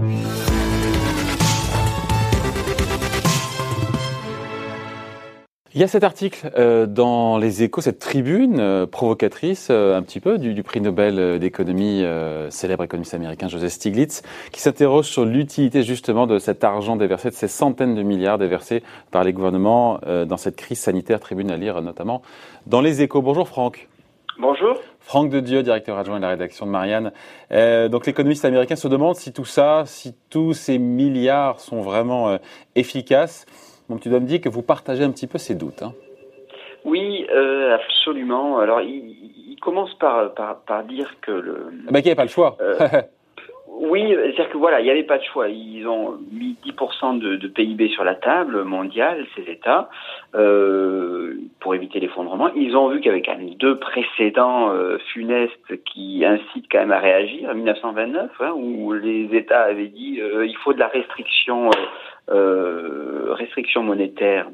Il y a cet article euh, dans les échos, cette tribune euh, provocatrice euh, un petit peu du, prix Nobel d'économie, célèbre économiste américain Joseph Stiglitz, qui s'interroge sur l'utilité justement de cet argent déversé, de ces centaines de milliards déversés par les gouvernements dans cette crise sanitaire, tribune à lire notamment dans les échos. Bonjour Franck. Bonjour. Franck de Dieu, directeur adjoint de la rédaction de Marianne. donc l'économiste américain se demande si tout ça, si tous ces milliards sont vraiment efficaces. Donc tu dois me dire que vous partagez un petit peu ces doutes. Hein. Oui, euh, absolument. Alors il, commence par, par, dire que le. Ah bah, qu'il n'y avait pas le choix. Euh, oui, c'est-à-dire que voilà, il n'y avait pas de choix. Ils ont mis 10% de, de, PIB sur la table mondiale, ces États, euh, pour éviter l'effondrement. Ils ont vu quand même deux précédents euh, funestes qui incitent quand même à réagir. En 1929, hein, où les États avaient dit euh, il faut de la restriction, euh, restriction monétaire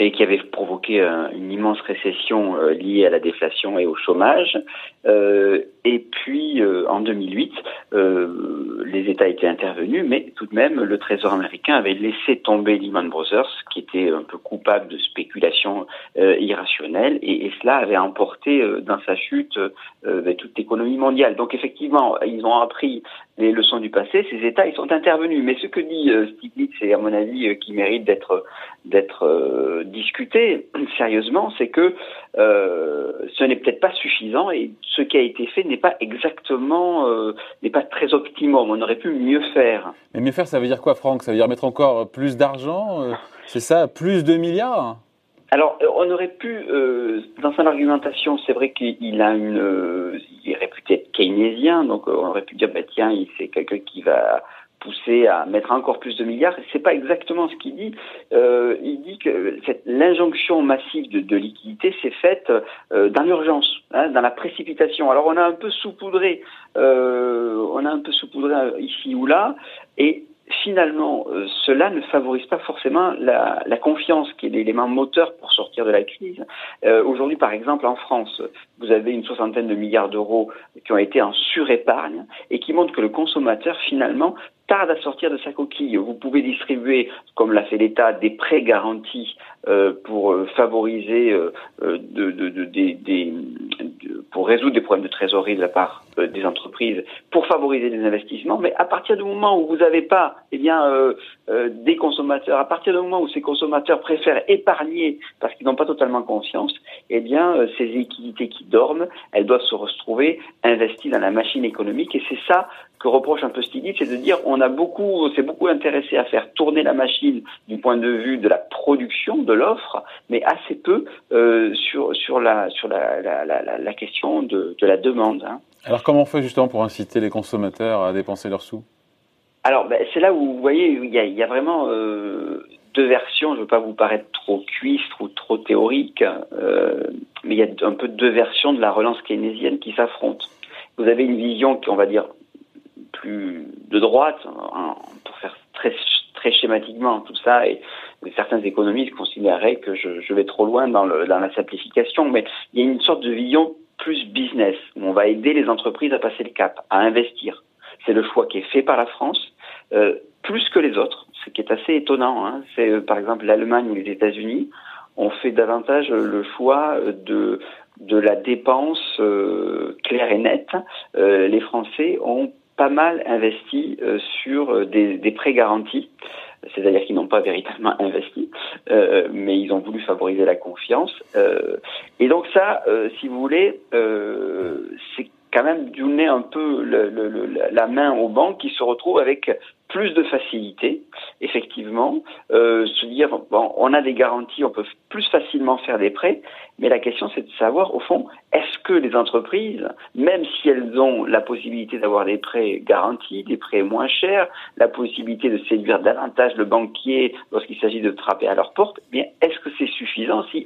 et qui avait provoqué une immense récession euh, liée à la déflation et au chômage. Euh, et puis euh, en 2008, les États étaient intervenus, mais tout de même, le Trésor américain avait laissé tomber Lehman Brothers, qui était un peu coupable de spéculation irrationnelle, et, cela avait emporté dans sa chute ben, toute l'économie mondiale. Donc effectivement, ils ont appris les leçons du passé. Ces États, ils sont intervenus. Mais ce que dit Stiglitz, c'est à mon avis qui mérite d'être d'être discuter sérieusement, c'est que euh, ce n'est peut-être pas suffisant et ce qui a été fait n'est pas exactement, euh, n'est pas très optimum. On aurait pu mieux faire. Mais mieux faire, ça veut dire quoi, Franck? Ça veut dire mettre encore plus d'argent? Euh, C'est ça, plus de milliards? Alors, on aurait pu, dans son argumentation, c'est vrai qu'il a une, il est réputé être keynésien, donc on aurait pu dire, bah tiens, c'est quelqu'un qui va poussé à mettre encore plus de milliards. C'est pas exactement ce qu'il dit. Euh, il dit que l'injonction massive de, de liquidité s'est faite euh, dans l'urgence, hein, dans la précipitation. Alors on a un peu saupoudré, euh, on a un peu saupoudré ici ou là, et finalement, euh, cela ne favorise pas forcément la, la confiance qui est l'élément moteur pour sortir de la crise. Euh, Aujourd'hui, par exemple, en France, vous avez une soixantaine de milliards d'euros qui ont été en surépargne et qui montrent que le consommateur, finalement, à sortir de sa coquille. Vous pouvez distribuer, comme l'a fait l'État, des prêts garantis euh, pour euh, favoriser, euh, pour résoudre des problèmes de trésorerie de la part des entreprises, pour favoriser des investissements. Mais à partir du moment où vous n'avez pas, eh bien, des consommateurs, à partir du moment où ces consommateurs préfèrent épargner parce qu'ils n'ont pas totalement confiance, eh bien, ces liquidités qui dorment, elles doivent se retrouver investies dans la machine économique. Et c'est ça que reproche un peu Stiglitz, c'est de dire on a beaucoup, s'est beaucoup intéressé à faire tourner la machine du point de vue de la production, de l'offre, mais assez peu euh, sur sur la sur la, la, la, la question de, de, la demande. Hein. Alors comment on fait justement pour inciter les consommateurs à dépenser leurs sous? Alors ben, c'est là où vous voyez il y a, il y a vraiment euh, deux versions. Je ne veux pas vous paraître trop cuistre ou trop théorique, euh, mais il y a un peu deux versions de la relance keynésienne qui s'affrontent. Vous avez une vision qui, on va dire, de droite, hein, pour faire très, très schématiquement tout ça, et certains économistes considéraient que je, vais trop loin dans, la simplification, mais il y a une sorte de vision plus business, où on va aider les entreprises à passer le cap, à investir. C'est le choix qui est fait par la France, euh, plus que les autres, ce qui est assez étonnant. Hein. C'est euh, par exemple l'Allemagne ou les États-Unis ont fait davantage le choix de de la dépense euh, claire et nette. Euh, les Français ont pas mal investi euh, sur euh, des, prêts garantis, c'est-à-dire qu'ils n'ont pas véritablement investi, euh, mais ils ont voulu favoriser la confiance. et donc ça, si vous voulez, c'est quand même donner un peu le, la main aux banques qui se retrouvent avec plus de facilité, effectivement, euh, se dire bon, on a des garanties, on peut plus facilement faire des prêts, mais la question c'est de savoir au fond, est-ce que les entreprises, même si elles ont la possibilité d'avoir des prêts garantis, des prêts moins chers, la possibilité de séduire davantage le banquier lorsqu'il s'agit de trapper à leur porte, eh bien est-ce que c'est suffisant si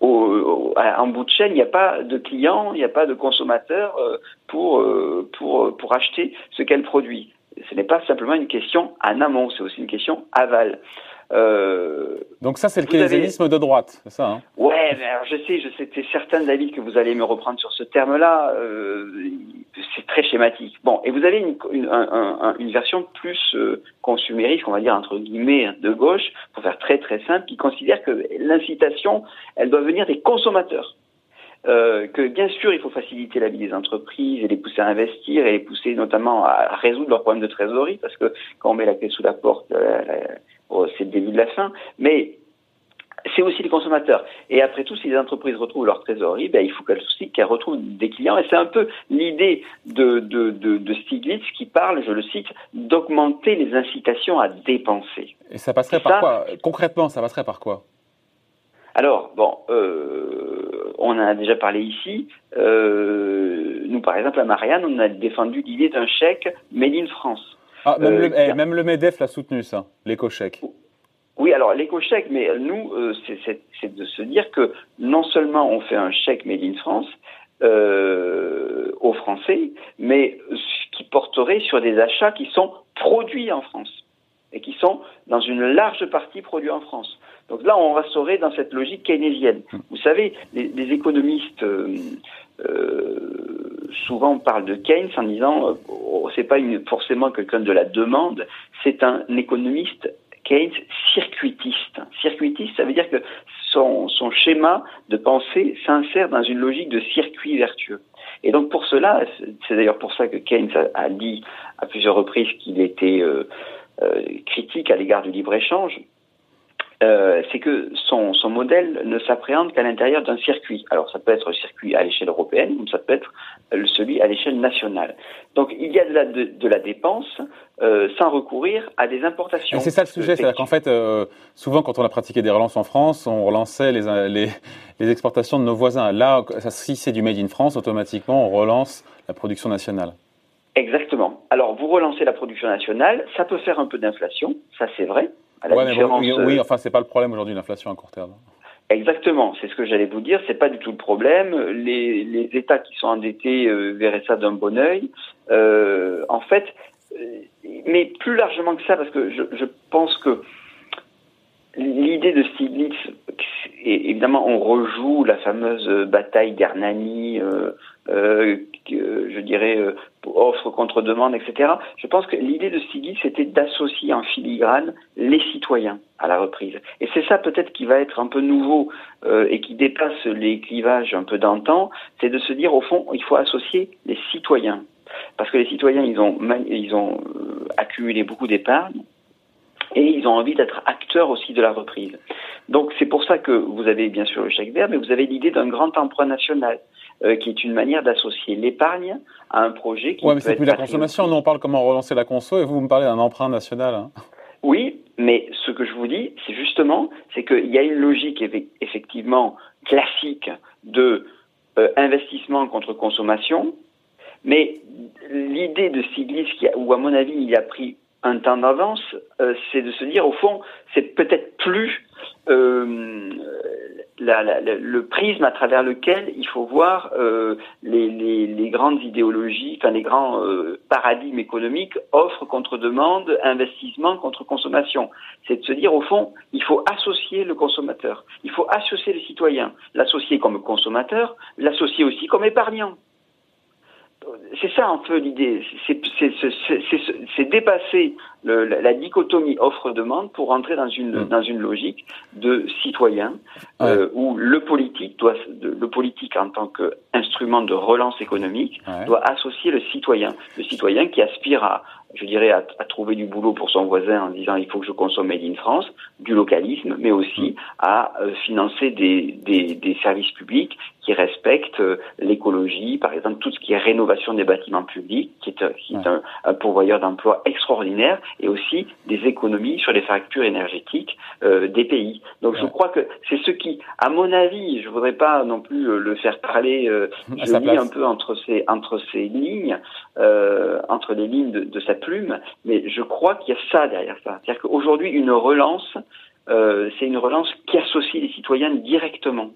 en bout de chaîne, il n'y a pas de clients, il n'y a pas de consommateurs euh, pour, euh, pour, pour acheter ce qu'elle produit? Ce n'est pas simplement une question en amont, c'est aussi une question aval. Euh, Donc ça, c'est le keynésianisme de droite, c'est ça hein? Ouais, mais alors je sais, je sais, certain, David, que vous allez me reprendre sur ce terme-là. Euh, c'est très schématique. Bon, et vous avez une, une, une version plus euh, consumériste, on va dire entre guillemets, de gauche, pour faire très très simple, qui considère que l'incitation, elle doit venir des consommateurs. Euh, que bien sûr il faut faciliter la vie des entreprises et les pousser à investir et les pousser notamment à résoudre leurs problèmes de trésorerie parce que quand on met la clé sous la porte, euh, oh, c'est le début de la fin. Mais c'est aussi les consommateurs. Et après tout, si les entreprises retrouvent leur trésorerie, ben, il faut qu'elles aussi qu'elles retrouvent des clients. Et c'est un peu l'idée de, de, de, de, Stiglitz qui parle, je le cite, d'augmenter les incitations à dépenser. Et ça passerait par quoi? Concrètement, ça passerait par quoi? Alors, bon, euh, on en a déjà parlé ici. Euh, nous, par exemple, à Marianne, on a défendu l'idée d'un chèque Made in France. Ah, même, le, euh, eh, même le MEDEF l'a soutenu, ça, l'éco-chèque. Oui, alors l'éco-chèque, mais nous, c'est de se dire que non seulement on fait un chèque Made in France, aux Français, mais qui porterait sur des achats qui sont produits en France et qui sont dans une large partie produits en France. Donc là, on resterait dans cette logique keynésienne. Vous savez, les, économistes euh, euh, souvent parlent de Keynes en disant, euh, oh, c'est pas une, forcément quelqu'un de la demande, c'est un économiste Keynes circuitiste. Circuitiste, ça veut dire que son, son schéma de pensée s'insère dans une logique de circuit vertueux. Et donc pour cela, c'est d'ailleurs pour ça que Keynes a, dit à plusieurs reprises qu'il était critique à l'égard du libre-échange, euh, c'est que son, son, modèle ne s'appréhende qu'à l'intérieur d'un circuit. Alors ça peut être un circuit à l'échelle européenne ou ça peut être celui à l'échelle nationale. Donc il y a de la, de, la dépense euh, sans recourir à des importations. C'est ça le sujet, c'est-à-dire qu'en fait, euh, souvent quand on a pratiqué des relances en France, on relançait les, les, les exportations de nos voisins. Là, si c'est du Made in France, automatiquement on relance la production nationale. Exactement. Alors vous relancez la production nationale, ça peut faire un peu d'inflation, ça c'est vrai, oui, oui, enfin, c'est pas le problème aujourd'hui, l'inflation à court terme. Exactement, c'est ce que j'allais vous dire. C'est pas du tout le problème. Les, les États qui sont endettés euh, verraient ça d'un bon œil. Euh, en fait, euh, mais plus largement que ça, parce que je, je pense que l'idée de Stiglitz, évidemment, on rejoue la fameuse bataille euh, euh, je dirais euh, offre contre demande, etc. Je pense que l'idée de Stiglitz, c'était d'associer en filigrane les citoyens à la reprise. Et c'est ça peut-être qui va être un peu nouveau euh, et qui dépasse les clivages un peu d'antan, c'est de se dire au fond, il faut associer les citoyens. Parce que les citoyens, ils ont, ils ont accumulé beaucoup d'épargne, et ils ont envie d'être acteurs aussi de la reprise. Donc c'est pour ça que vous avez bien sûr le chèque vert, mais vous avez l'idée d'un grand emprunt national. Euh, qui est une manière d'associer l'épargne à un projet qui. Oui, mais c'est plus la consommation. Nous, on parle comment relancer la conso, et vous me parlez d'un emprunt national. Hein. Oui, mais ce que je vous dis, c'est justement, c'est qu'il y a une logique effectivement classique de euh, investissement contre consommation, mais l'idée de qui où à mon avis il a pris un temps d'avance, euh, c'est de se dire au fond, c'est peut-être plus euh, la, la, le prisme à travers lequel il faut voir euh, les, grandes idéologies, enfin les grands euh, paradigmes économiques, offre contre demande, investissement contre consommation. C'est de se dire au fond, il faut associer le consommateur, il faut associer le citoyen, l'associer comme consommateur, l'associer aussi comme épargnant c'est ça un peu l'idée, c'est dépasser le, la, dichotomie offre-demande pour entrer dans une mm. dans une logique de citoyen euh, où le politique doit le politique en tant qu'instrument de relance économique doit associer le citoyen, le citoyen qui aspire à je dirais, à, à, trouver du boulot pour son voisin en disant il faut que je consomme Made in France, du localisme, mais aussi mm. à euh, financer des, des, des, services publics qui respectent euh, l'écologie, par exemple tout ce qui est rénovation des bâtiments publics, qui est, qui est un, un, pourvoyeur d'emplois extraordinaire, et aussi des économies sur les factures énergétiques euh, des pays. Donc je crois que c'est ce qui, à mon avis, je voudrais pas non plus le faire parler, je lis un peu entre ces entre ces lignes, entre les lignes de, de cette plume, mais je crois qu'il y a ça derrière ça. C'est-à-dire qu'aujourd'hui, une relance euh, c'est une relance qui associe les citoyens directement.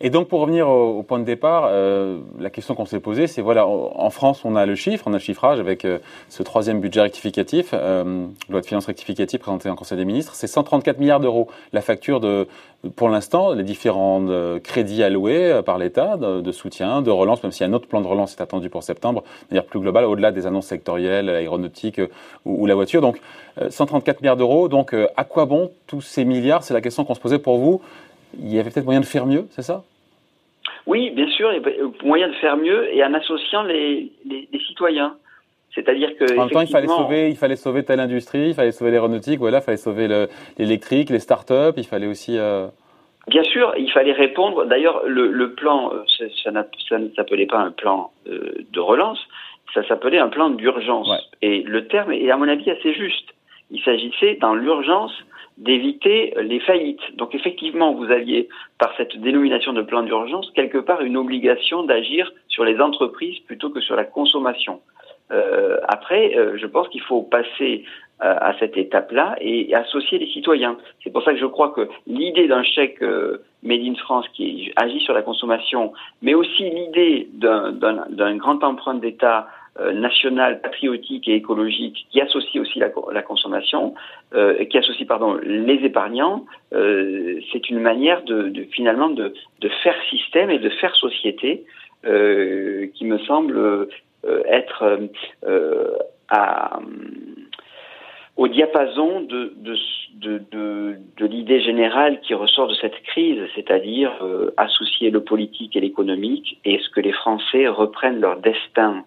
Et donc pour revenir au, point de départ, euh, la question qu'on s'est posée, c'est voilà, en France on a le chiffre, on a le chiffrage avec euh, ce troisième budget rectificatif, loi de finances rectificative présentée en Conseil des ministres, c'est 134 milliards d'euros la facture de, pour l'instant, les différents euh, crédits alloués par l'État de, soutien, de relance, même si un autre plan de relance est attendu pour septembre, de plus global, au-delà des annonces sectorielles, aéronautiques ou, ou la voiture. Donc 134 milliards d'euros. Donc à quoi bon tous ces milliards? C'est la question qu'on se posait pour vous il y avait peut-être moyen de faire mieux, c'est ça? Oui, bien sûr, il y moyen de faire mieux et en associant les, citoyens. C'est-à-dire que. En même temps, il fallait sauver, il fallait sauver telle industrie, il fallait sauver l'aéronautique, voilà, il fallait sauver l'électrique, les start-up, il fallait aussi. Euh, bien sûr, il fallait répondre. D'ailleurs, le, le, plan, euh, ça, ça ne s'appelait pas un plan euh, de relance, ça s'appelait un plan d'urgence. Et le terme est, à mon avis, assez juste. Il s'agissait, dans l'urgence, d'éviter les faillites. Donc effectivement, vous aviez, par cette dénomination de plan d'urgence, quelque part une obligation d'agir sur les entreprises plutôt que sur la consommation. Euh, après, euh, je pense qu'il faut passer euh, à cette étape-là et, associer les citoyens. C'est pour ça que je crois que l'idée d'un chèque Made in France qui agit sur la consommation, mais aussi l'idée d'un grand emprunt d'État euh, national, patriotique et écologique qui associe aussi la, consommation, euh, qui associe pardon les épargnants, euh, c'est une manière de, de finalement de, de, faire système et de faire société euh, qui me semble euh, être à, au diapason de l'idée générale qui ressort de cette crise, c'est-à-dire associer le politique et l'économique, et ce que les Français reprennent leur destin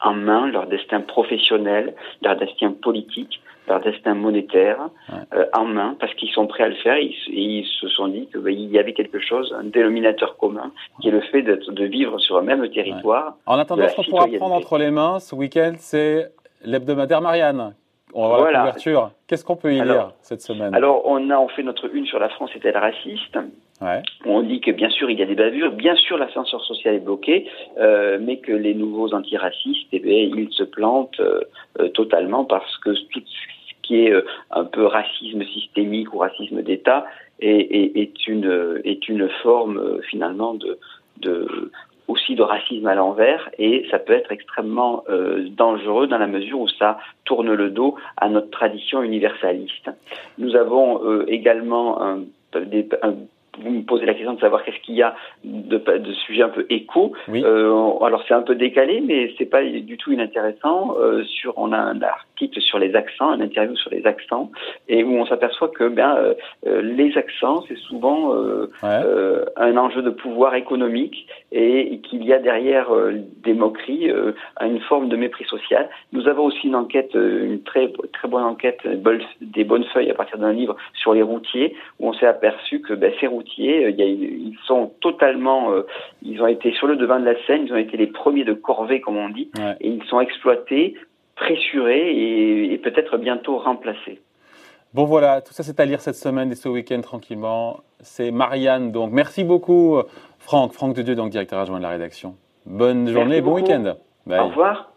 en main leur destin professionnel, leur destin politique, leur destin monétaire euh, en main parce qu'ils sont prêts à le faire. Et ils, se sont dit qu'il ben, y avait quelque chose, un dénominateur commun, qui est le fait de vivre sur un même territoire. En attendant, ce qu'on pourra prendre entre les mains ce week-end, c'est l'hebdomadaire Marianne? On va voir la couverture. Qu'est-ce qu'on peut y lire cette semaine? Alors, on a on fait notre une sur la France est-elle raciste on dit que bien sûr il y a des bavures, bien sûr l'ascenseur social est bloqué, euh, mais que les nouveaux antiracistes, eh bien, ils se plantent euh, euh, totalement parce que tout ce qui est un peu racisme systémique ou racisme d'État est, une est une forme finalement de, aussi de racisme à l'envers et ça peut être extrêmement dangereux dans la mesure où ça tourne le dos à notre tradition universaliste. Nous avons également un vous me posez la question de savoir qu'est-ce qu'il y a de, de sujets un peu écho. Euh, alors c'est un peu décalé, mais c'est pas du tout inintéressant. Euh, sur, on a un article sur les accents, un interview sur les accents, et où on s'aperçoit que ben euh, euh les accents c'est souvent euh, euh, un enjeu de pouvoir économique et, qu'il y a derrière des moqueries une forme de mépris social. Nous avons aussi une enquête, une très très bonne enquête, des bonnes feuilles à partir d'un livre sur les routiers, où on s'est aperçu que ben, ces routiers euh, ils sont totalement, euh, ils ont été sur le devant de la scène, ils ont été les premiers de corvée, comme on dit, et ils sont exploités, pressurés et, peut-être bientôt remplacés. Bon voilà, tout ça c'est à lire cette semaine et ce week-end tranquillement. C'est Marianne, donc merci beaucoup Franck, Franck de Dieu, donc directeur adjoint de la rédaction. Bonne journée, bon week-end. Au revoir.